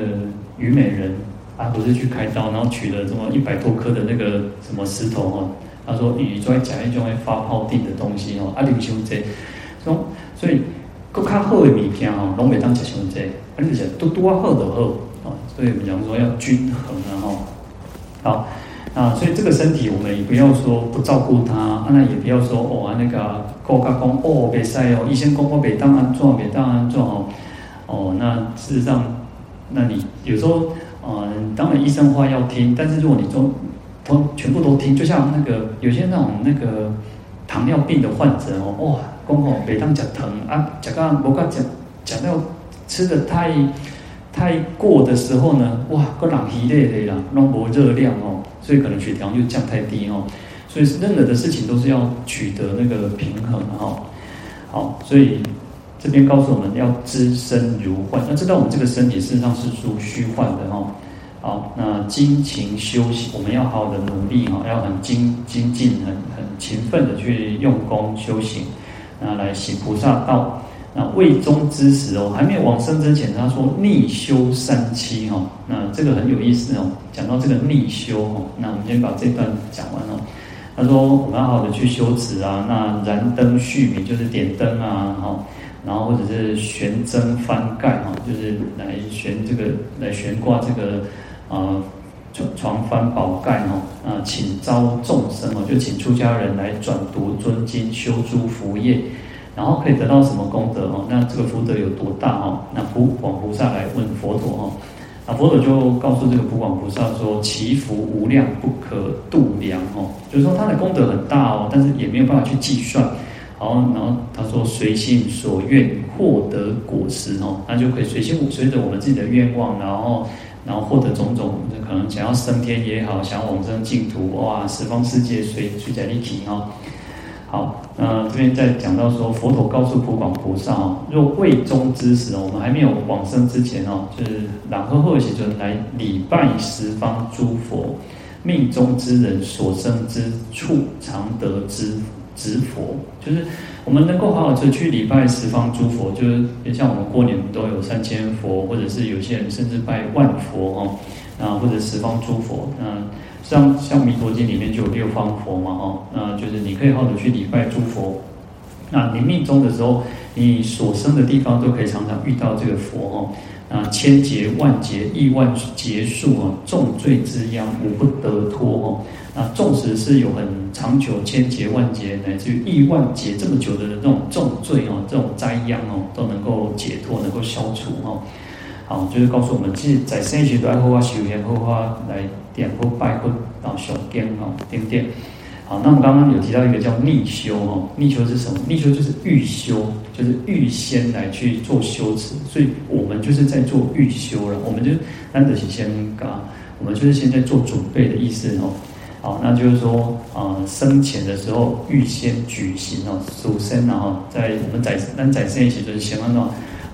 虞美人啊，不是去开刀，然后取了这么一百多颗的那个什么石头哦。他说，你在讲一种会发泡定的东西哦，啊，你修这，说所以更较好的物件哦，拢袂当吃伤这，啊，你是多多好就好哦。所以我们讲说要均衡啊哈。好啊，所以这个身体我们也不要说不照顾它，啊，那也不要说哦那个国家讲哦袂使哦，医生讲我袂当安怎袂当安怎哦，哦，那事实上。那你有时候，嗯，当然医生话要听，但是如果你都都全部都听，就像那个有些那种那个糖尿病的患者哦，哇，公公每当讲疼啊，讲到我刚讲讲到吃的太太过的时候呢，哇，个人疲累累了，那么热量哦，所以可能血糖就降太低哦，所以任何的事情都是要取得那个平衡哦，好，所以。这边告诉我们要知身如幻，要知道我们这个身体事实上是属虚幻的哈。好，那精勤修行，我们要好好的努力哈，要很精精进、很很勤奋的去用功修行，那来行菩萨道。那未终之时哦，还没有往生之前，他说逆修三七哈。那这个很有意思哦，讲到这个逆修哦，那我们先把这段讲完了。他说我们要好好的去修持啊，那燃灯续明就是点灯啊，哈。然后或者是悬针翻盖哈，就是来悬这个来悬挂这个啊床床翻宝盖哈啊，请招众生哦，就请出家人来转读尊经修诸福业，然后可以得到什么功德哦？那这个福德有多大哦？那普广菩萨来问佛陀哦，那，佛陀就告诉这个普广菩萨说：“其福无量，不可度量哦。”就是说他的功德很大哦，但是也没有办法去计算。好，然后他说：“随心所愿获得果实哦，那就可以随心随着我们自己的愿望，然后然后获得种种，可能想要升天也好，想要往生净土哇，十方世界随随在一起哦。”好，那这边再讲到说，佛陀告诉普广菩萨哦，若未终之时，我们还没有往生之前哦，就是朗呵呵时阵来礼拜十方诸佛，命中之人所生之处常得之执佛，就是我们能够好好的去礼拜十方诸佛，就是也像我们过年都有三千佛，或者是有些人甚至拜万佛哦，啊或者十方诸佛，嗯。像像《弥陀经》里面就有六方佛嘛，哈，那就是你可以好好的去礼拜诸佛。那你命中的时候，你所生的地方都可以常常遇到这个佛哦。那千劫万劫亿万劫数啊，重罪之殃无不得脱哦。那纵使是有很长久千劫万劫乃至于亿万劫这么久的这种重罪哦，这种灾殃哦，都能够解脱，能够消除哦。好，就是告诉我们，其实在生前都要好好修行，好好来点或拜或到上经哦，点点。好，那我们刚刚有提到一个叫逆修哦，逆修是什么？逆修就是预修，就是预先来去做修持，所以我们就是在做预修了。我们就难得起先嘎，我们就是现在做准备的意思哦。好，那就是说啊，生前的时候预先举行哦，首先然后在我们在咱在生前就是先安怎。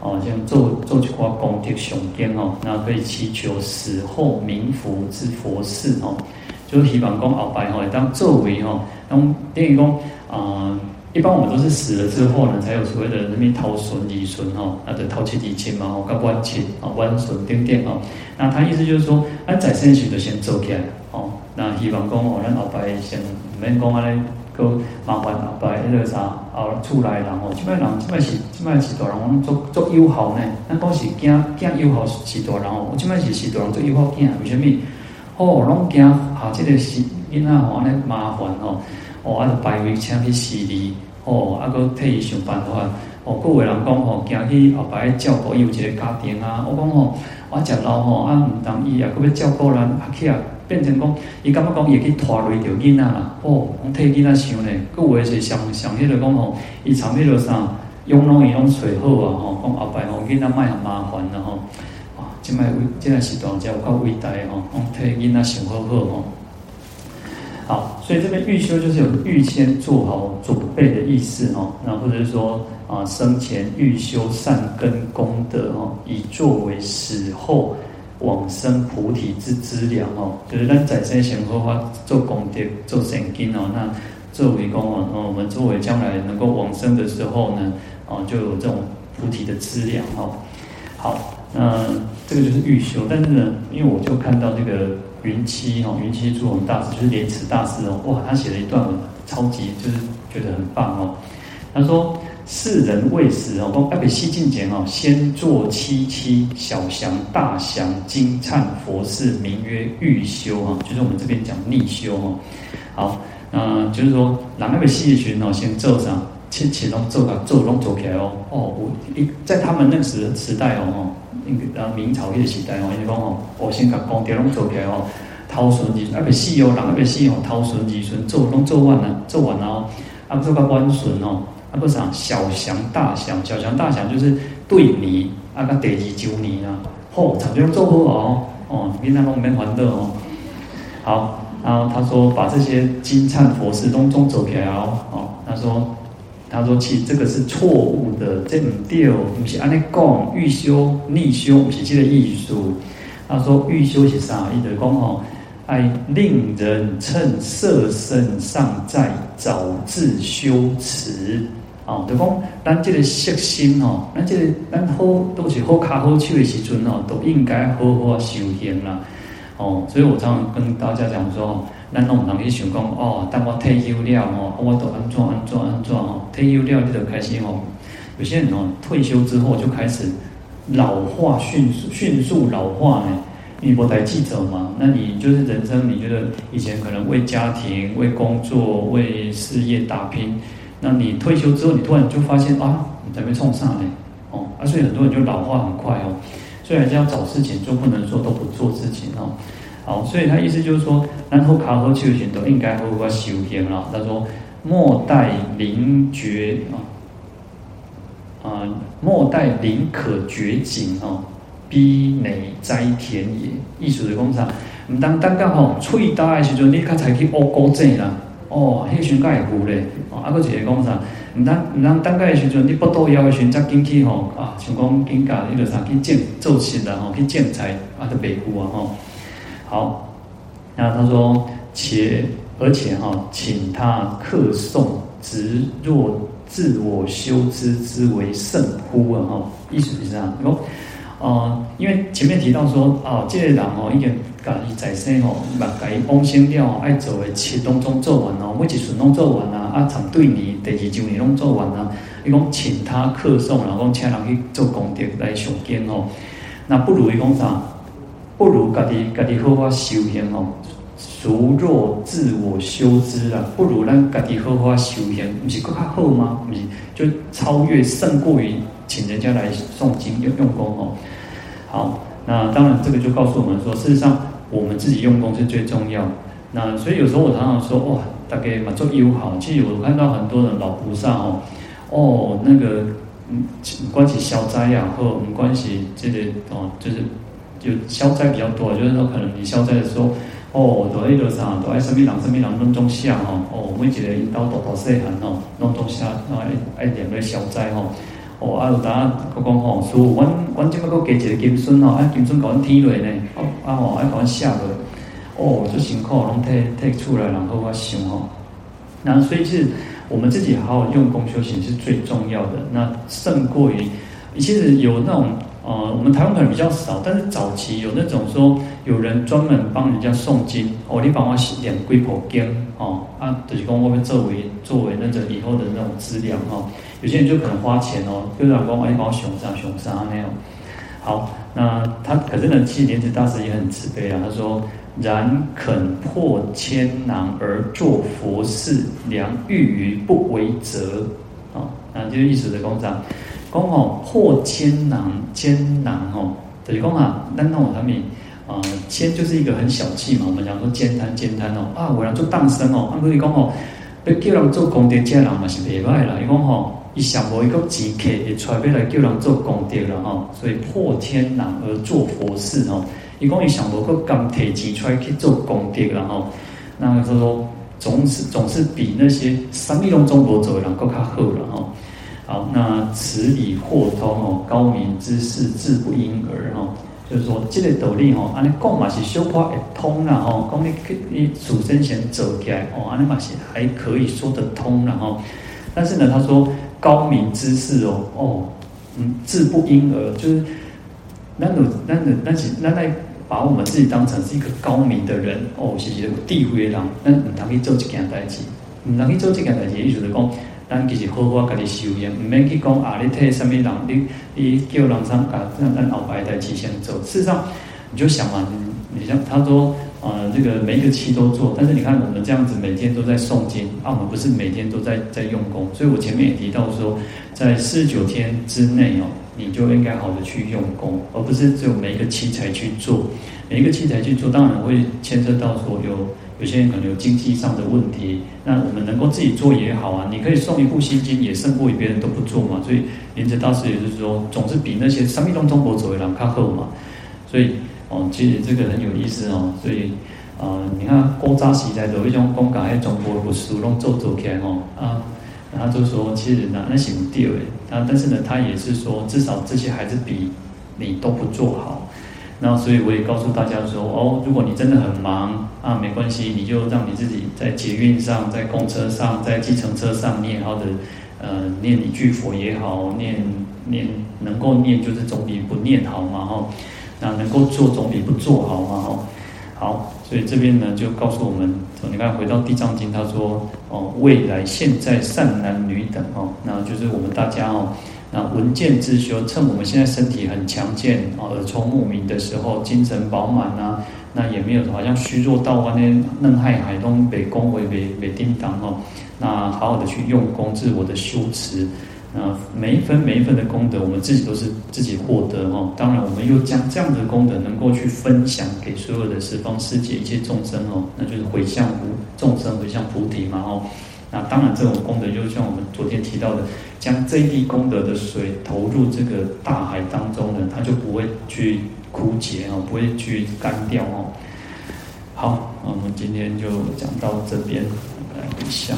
哦，像做做一挂功德上经哦，那可以祈求死后冥福之佛事哦，就是希望讲后拜吼，当作为吼，当等于讲啊，一般我们都是死了之后呢，才有所谓的人民讨孙儿孙吼，那的讨亲离亲嘛，吼，跟冤亲啊，冤孙等等哦。那他意思就是说，咱在生时就先做起来，那希望讲哦，咱后摆先唔免讲安尼。都麻烦后摆迄个啥，后厝内人哦，即摆人即摆是即摆是大人，我做做友好呢。咱讲是惊惊友好是大人哦，即摆是是大人做友好惊，为虾米？哦，拢惊啊，即个是囡仔吼，安尼麻烦哦，哦，啊，着排位请去洗礼，哦，啊，搁替伊想办法，哦，各位人讲吼，惊去后摆照顾伊有一个家庭啊，我讲吼，我食老吼，啊，毋同意啊，搁要照顾咱阿去啊。变成讲，伊感觉讲也去拖累着囡仔啦。哦，讲替囡仔想呢，佫有诶是上上迄个讲吼，伊参迄个啥，养老院拢找好啊吼，讲后摆吼囡仔卖很麻烦啦吼。哇，即摆为即个时段才有够伟大吼，讲替囡仔想好好吼。好，所以这边预修就是有预先做好准备的意思吼，那或者是说啊，生前预修善根功德吼，以作为死后。往生菩提之资粮哦，就是咱在生前好好做功德、做善根哦，那作为功哦，我们作为将来能够往生的时候呢，哦，就有这种菩提的资粮哦。好，那这个就是预修，但是呢，因为我就看到这个云栖哦，云栖诸宏大师就是莲池大师哦，哇，他写了一段文，超级就是觉得很棒哦。他说。世人未死哦，讲阿北西进前哦，先做七七小祥大祥金忏佛事，名曰预修哈，就是我们这边讲逆修哈。好，那就是说，人阿北西群哦，先做上，切切拢做个做拢做起来哦。哦，我一在他们那个时时代哦，那个啊明朝那个时代哦，伊讲哦，我先把功德拢做起来哦，偷孙子阿北西哦，人阿北西哦，偷孙子孙做拢做完了，做完了哦，啊做个官孙哦。啊，不是啊，小祥大祥，小祥大祥就是对你啊，个第二九年啊，吼，长辈做好哦，哦，平常拢免烦恼哦。好，然后他说把这些金灿佛事拢总走起来哦，哦，他说，他说其实这个是错误的，这唔对，不是安尼讲，预修逆修不是这个意思。他说预修是啥意思？讲哦。爱令人趁色身尚在，早自修持。哦，就讲咱这个色心哦，咱这个咱好都是好卡好手的时阵哦，都应该好好修行啦。哦，所以我常常跟大家讲说，咱拢唔通去想讲哦，当我退休了哦，我都安怎安怎安怎哦，退休了你就开始哦。有些人哦，退休之后就开始老化，迅速迅速老化呢。你不带记者嘛？那你就是人生，你觉得以前可能为家庭、为工作、为事业打拼，那你退休之后，你突然就发现啊，你准备冲上来哦，啊，所以很多人就老化很快哦。所以还是要找事情就，不能说都不做事情哦。好，所以他意思就是说，然后卡和修行都应该好好修行了。他说，莫待临绝啊，啊，莫待临可绝境哦，逼内哉田也。意思是讲啥？唔当等到吼喙大诶时阵，你较才去学古证啦。哦，迄时阵较会糊咧。哦，啊，搁一个讲啥？唔当唔当等到诶时阵，你不倒腰的时阵，则紧去吼啊，想讲紧甲迄个啥去种做事啦吼，去种菜啊，都袂糊啊吼。好，那他说且而且哈，请他客诵，直若自我修之之为甚乎啊吼？意思是这样，讲。哦，因为前面提到说，哦，这个人哦，已经家己在生哦，把家己往生了，爱做的七拢总做完哦，每一顺拢做完啊，啊，从对年第二周年拢做完啊，伊讲请他客诵，然后讲请人去做功德来上经哦，那不如伊讲啥？不如家己家己好好修行哦，如若自我修之啊，不如咱家己好好修行，不是更较好吗？毋是，就超越胜过于请人家来诵经用用功哦。好，那当然这个就告诉我们说，事实上我们自己用功是最重要。那所以有时候我常常说，哇，大概嘛做友好。其实我看到很多的老菩萨哦，哦那个嗯，关系消灾呀，或我们关系这个哦，就是就消灾比较多，就是说可能你消灾的时候，哦，都爱多啥，都爱什么人什么人弄中下哈，哦，每一个引导多多细汉哦，弄中下，然后爱爱点个消灾哈。哦，啊，有当佮讲吼，师父，阮阮即摆佫加一个金孙哦，啊，金孙甲阮添落呢，哦，啊吼，啊甲阮下落，哦，这辛苦拢摕摕出来，然后我想吼，那所以是我们自己好好用功修行是最重要的，那胜过于，其实有那种。呃，我们台湾可能比较少，但是早期有那种说有人专门帮人家诵经，哦，你帮我念几部经，哦，啊，就是讲我们作为作为那个以后的那种资粮哦，有些人就可能花钱哦，就让讲哎，帮我熊啥熊啥那样。好，那他可是呢，其实莲池大师也很慈悲啊，他说：然肯破千难而作佛事，良欲于不为则。哦，那就是意思的工厂。讲吼破千难，千难吼，就是讲啊，那种他们啊，千就是一个很小气嘛。我们讲说慳贪，慳贪哦，啊，有人做当生哦，啊，所以讲吼，要叫人做功德，这人嘛是袂歹啦。伊讲吼，伊想无一个机客，会出来来叫人做功德了吼，所以破天难而做佛事吼。伊讲伊想无个甘提钱出来去做功德了吼，那他说总是总是比那些什么拢总无做的人更较好了吼。好，那此理或通哦，高明之士自不因耳哦。就是说，这个道理吼，安尼讲嘛是小可会通啦吼。讲你你祖生前走起来哦，安尼嘛是还可以说得通啦吼。但是呢，他说高明之士哦哦，嗯，自不因而，就是那种那种那是那在把我们自己当成是一个高明的人哦，是一个地位的人，那唔通去做这件代志，唔通去做这件代志，意思就是讲。咱其实好好家己修行，唔免去讲啊！你替什么人？你你叫人上啊？让咱后排代志先走。事实上，你就想嘛，你像他说，呃，这个每一个期都做，但是你看我们这样子每天都在诵经啊，我们不是每天都在在用功。所以我前面也提到说，在四十九天之内哦，你就应该好的去用功，而不是只有每一个期才去做。每一个期才去做，当然会牵涉到说有。有些人可能有经济上的问题，那我们能够自己做也好啊。你可以送一部心经，也胜过于别人都不做嘛。所以莲池大师也是说，总是比那些三密宗中国走为人靠后嘛。所以哦，其实这个很有意思哦。所以啊、呃，你看古早时代有一种讲讲喺中国不书拢做做起来哦啊，然后就说其实那那是不对的啊，但是呢，他也是说至少这些还是比你都不做好。那所以我也告诉大家说哦，如果你真的很忙啊，没关系，你就让你自己在捷运上、在公车上、在计程车上念好的，呃，念一句佛也好，念念能够念就是总比不念好嘛哈。那能够做总比不做好嘛哈。好，所以这边呢就告诉我们，你看回到《地藏经》，他说哦，未来现在善男女等哦，那就是我们大家哦。那闻见之修，趁我们现在身体很强健啊，耳聪目明的时候，精神饱满啊，那也没有好像虚弱到完全嫩害海东北宫为北北叮当哦，那好好的去用功自我的修持，啊每一分每一分的功德，我们自己都是自己获得哦。当然，我们又将这样的功德能够去分享给所有的十方世界一切众生哦，那就是回向无众生回向菩提嘛哦。那当然，这种功德就像我们昨天提到的，将这一滴功德的水投入这个大海当中呢，它就不会去枯竭哦，不会去干掉哦。好，我们今天就讲到这边，来回向。